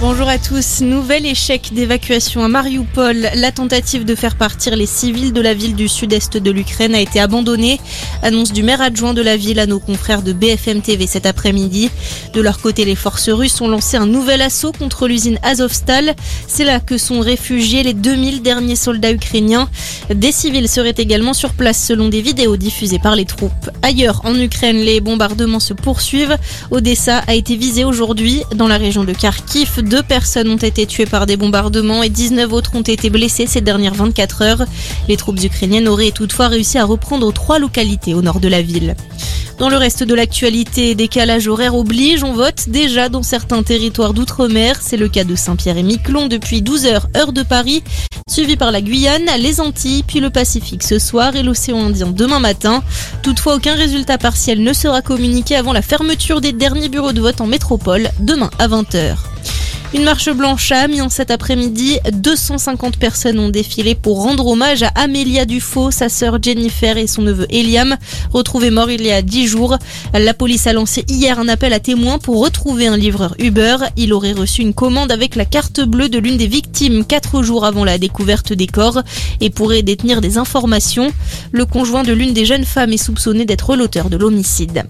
Bonjour à tous. Nouvel échec d'évacuation à Mariupol. La tentative de faire partir les civils de la ville du sud-est de l'Ukraine a été abandonnée. Annonce du maire adjoint de la ville à nos confrères de BFM TV cet après-midi. De leur côté, les forces russes ont lancé un nouvel assaut contre l'usine Azovstal. C'est là que sont réfugiés les 2000 derniers soldats ukrainiens. Des civils seraient également sur place selon des vidéos diffusées par les troupes. Ailleurs, en Ukraine, les bombardements se poursuivent. Odessa a été visée aujourd'hui dans la région de Kharkiv. Deux personnes ont été tuées par des bombardements et 19 autres ont été blessées ces dernières 24 heures. Les troupes ukrainiennes auraient toutefois réussi à reprendre trois localités au nord de la ville. Dans le reste de l'actualité, décalage horaire oblige, on vote déjà dans certains territoires d'outre-mer. C'est le cas de Saint-Pierre et Miquelon depuis 12 heures, heure de Paris, suivi par la Guyane, les Antilles, puis le Pacifique ce soir et l'océan Indien demain matin. Toutefois, aucun résultat partiel ne sera communiqué avant la fermeture des derniers bureaux de vote en métropole, demain à 20h. Une marche blanche à Amiens cet après-midi. 250 personnes ont défilé pour rendre hommage à Amélia Dufaux, sa sœur Jennifer et son neveu Eliam, retrouvés morts il y a 10 jours. La police a lancé hier un appel à témoins pour retrouver un livreur Uber. Il aurait reçu une commande avec la carte bleue de l'une des victimes 4 jours avant la découverte des corps et pourrait détenir des informations. Le conjoint de l'une des jeunes femmes est soupçonné d'être l'auteur de l'homicide.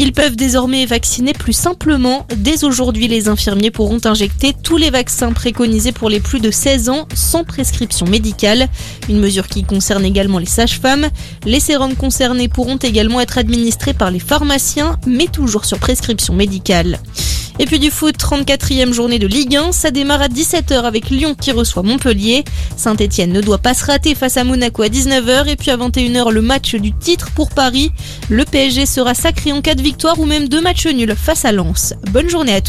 Ils peuvent désormais vacciner plus simplement. Dès aujourd'hui, les infirmiers pourront injecter tous les vaccins préconisés pour les plus de 16 ans sans prescription médicale. Une mesure qui concerne également les sages-femmes. Les sérums concernés pourront également être administrés par les pharmaciens, mais toujours sur prescription médicale. Et puis du foot, 34e journée de Ligue 1, ça démarre à 17h avec Lyon qui reçoit Montpellier. Saint-Etienne ne doit pas se rater face à Monaco à 19h et puis à 21h le match du titre pour Paris. Le PSG sera sacré en cas de victoire ou même deux matchs nuls face à Lens. Bonne journée à tous.